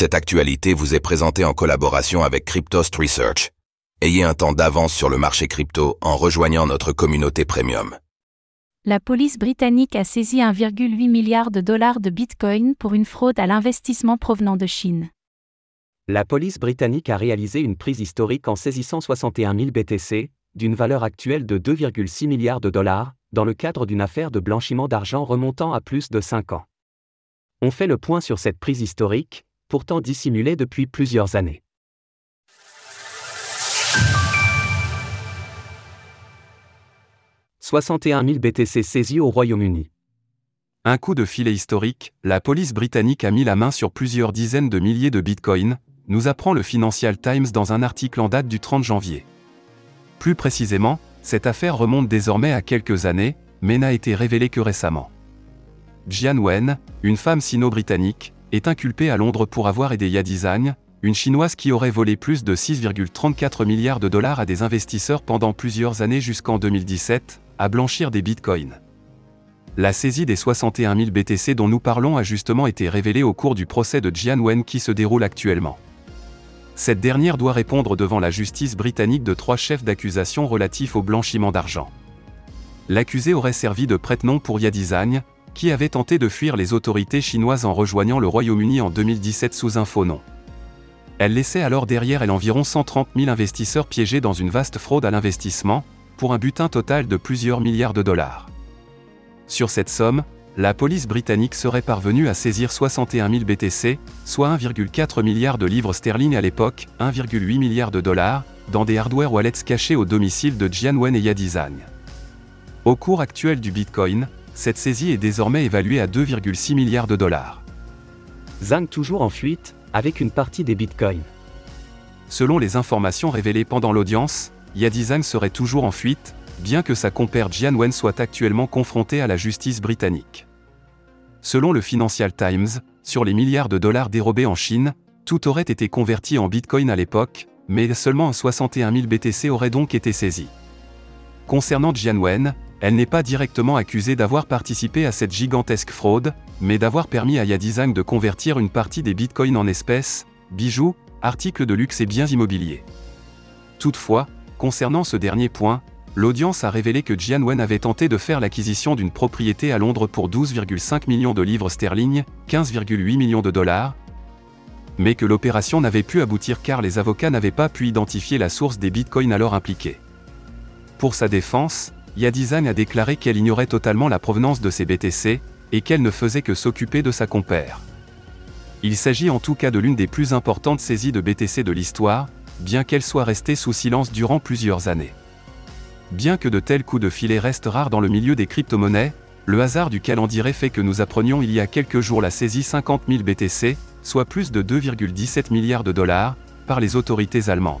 Cette actualité vous est présentée en collaboration avec Cryptost Research. Ayez un temps d'avance sur le marché crypto en rejoignant notre communauté premium. La police britannique a saisi 1,8 milliard de dollars de Bitcoin pour une fraude à l'investissement provenant de Chine. La police britannique a réalisé une prise historique en saisissant 61 000 BTC, d'une valeur actuelle de 2,6 milliards de dollars, dans le cadre d'une affaire de blanchiment d'argent remontant à plus de 5 ans. On fait le point sur cette prise historique, pourtant dissimulée depuis plusieurs années. « 61 000 BTC saisis au Royaume-Uni. Un coup de filet historique, la police britannique a mis la main sur plusieurs dizaines de milliers de bitcoins, nous apprend le Financial Times dans un article en date du 30 janvier. Plus précisément, cette affaire remonte désormais à quelques années, mais n'a été révélée que récemment. Jian Wen, une femme sino-britannique, est inculpée à Londres pour avoir aidé Yadizang, une chinoise qui aurait volé plus de 6,34 milliards de dollars à des investisseurs pendant plusieurs années jusqu'en 2017, à blanchir des bitcoins. La saisie des 61 000 BTC dont nous parlons a justement été révélée au cours du procès de Jian Wen qui se déroule actuellement. Cette dernière doit répondre devant la justice britannique de trois chefs d'accusation relatifs au blanchiment d'argent. L'accusé aurait servi de prête-nom pour Yadizang, qui avait tenté de fuir les autorités chinoises en rejoignant le Royaume-Uni en 2017 sous un faux nom. Elle laissait alors derrière elle environ 130 000 investisseurs piégés dans une vaste fraude à l'investissement, pour un butin total de plusieurs milliards de dollars. Sur cette somme, la police britannique serait parvenue à saisir 61 000 BTC, soit 1,4 milliard de livres sterling à l'époque, 1,8 milliard de dollars, dans des hardware wallets cachés au domicile de Jianwen et Yadizang. Au cours actuel du Bitcoin, cette saisie est désormais évaluée à 2,6 milliards de dollars. Zhang toujours en fuite, avec une partie des bitcoins. Selon les informations révélées pendant l'audience, Yadizang serait toujours en fuite, bien que sa compère Jian Wen soit actuellement confrontée à la justice britannique. Selon le Financial Times, sur les milliards de dollars dérobés en Chine, tout aurait été converti en bitcoin à l'époque, mais seulement 61 000 BTC auraient donc été saisis. Concernant Jian Wen, elle n'est pas directement accusée d'avoir participé à cette gigantesque fraude, mais d'avoir permis à Yadizang de convertir une partie des bitcoins en espèces, bijoux, articles de luxe et biens immobiliers. Toutefois, concernant ce dernier point, l'audience a révélé que Jian Wen avait tenté de faire l'acquisition d'une propriété à Londres pour 12,5 millions de livres sterling, 15,8 millions de dollars, mais que l'opération n'avait pu aboutir car les avocats n'avaient pas pu identifier la source des bitcoins alors impliqués. Pour sa défense, Yadizan a déclaré qu'elle ignorait totalement la provenance de ses BTC, et qu'elle ne faisait que s'occuper de sa compère. Il s'agit en tout cas de l'une des plus importantes saisies de BTC de l'histoire, bien qu'elle soit restée sous silence durant plusieurs années. Bien que de tels coups de filet restent rares dans le milieu des crypto-monnaies, le hasard du calendrier fait que nous apprenions il y a quelques jours la saisie 50 000 BTC, soit plus de 2,17 milliards de dollars, par les autorités allemandes.